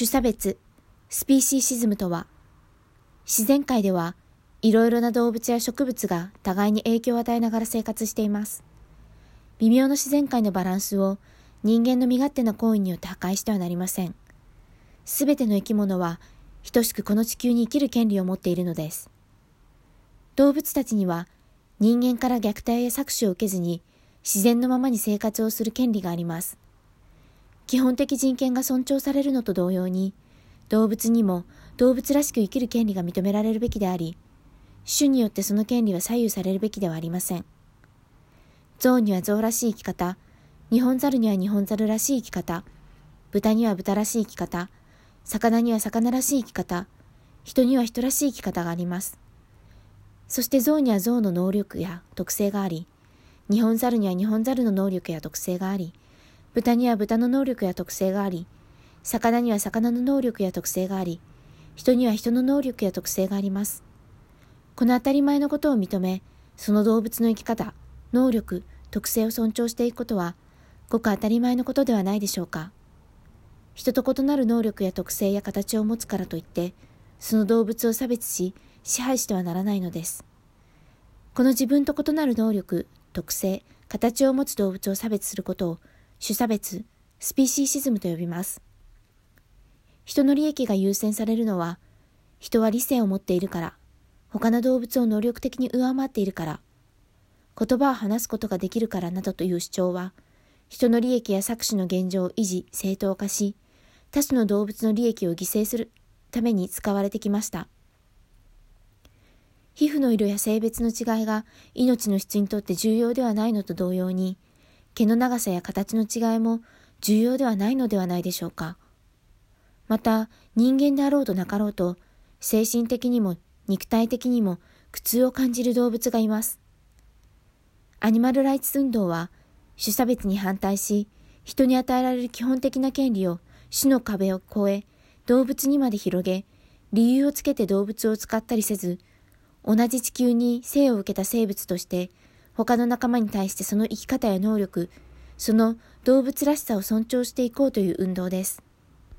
種差別、スピーシーシズムとは、自然界ではいろいろな動物や植物が互いに影響を与えながら生活しています。微妙な自然界のバランスを人間の身勝手な行為によって破壊してはなりません。すべての生き物は等しくこの地球に生きる権利を持っているのです。動物たちには人間から虐待や搾取を受けずに自然のままに生活をする権利があります。基本的人権が尊重されるのと同様に、動物にも動物らしく生きる権利が認められるべきであり、種によってその権利は左右されるべきではありません。象には象らしい生き方、日本猿には日本猿らしい生き方、豚には豚らしい生き方、魚には魚らしい生き方、人には人らしい生き方があります。そして象には象の能力や特性があり、日本猿には日本猿の能力や特性があり、豚には豚の能力や特性があり、魚には魚の能力や特性があり、人には人の能力や特性があります。この当たり前のことを認め、その動物の生き方、能力、特性を尊重していくことは、ごく当たり前のことではないでしょうか。人と異なる能力や特性や形を持つからといって、その動物を差別し、支配してはならないのです。この自分と異なる能力、特性、形を持つ動物を差別することを種差別、スピーシーシズムと呼びます。人の利益が優先されるのは、人は理性を持っているから、他の動物を能力的に上回っているから、言葉を話すことができるからなどという主張は、人の利益や搾取の現状を維持、正当化し、多種の動物の利益を犠牲するために使われてきました。皮膚の色や性別の違いが命の質にとって重要ではないのと同様に、毛の長さや形の違いも重要ではないのではないでしょうか。また、人間であろうとなかろうと、精神的にも肉体的にも苦痛を感じる動物がいます。アニマルライツ運動は、種差別に反対し、人に与えられる基本的な権利を種の壁を越え、動物にまで広げ、理由をつけて動物を使ったりせず、同じ地球に生を受けた生物として他の仲間に対してその生き方や能力、その動物らしさを尊重していこうという運動です。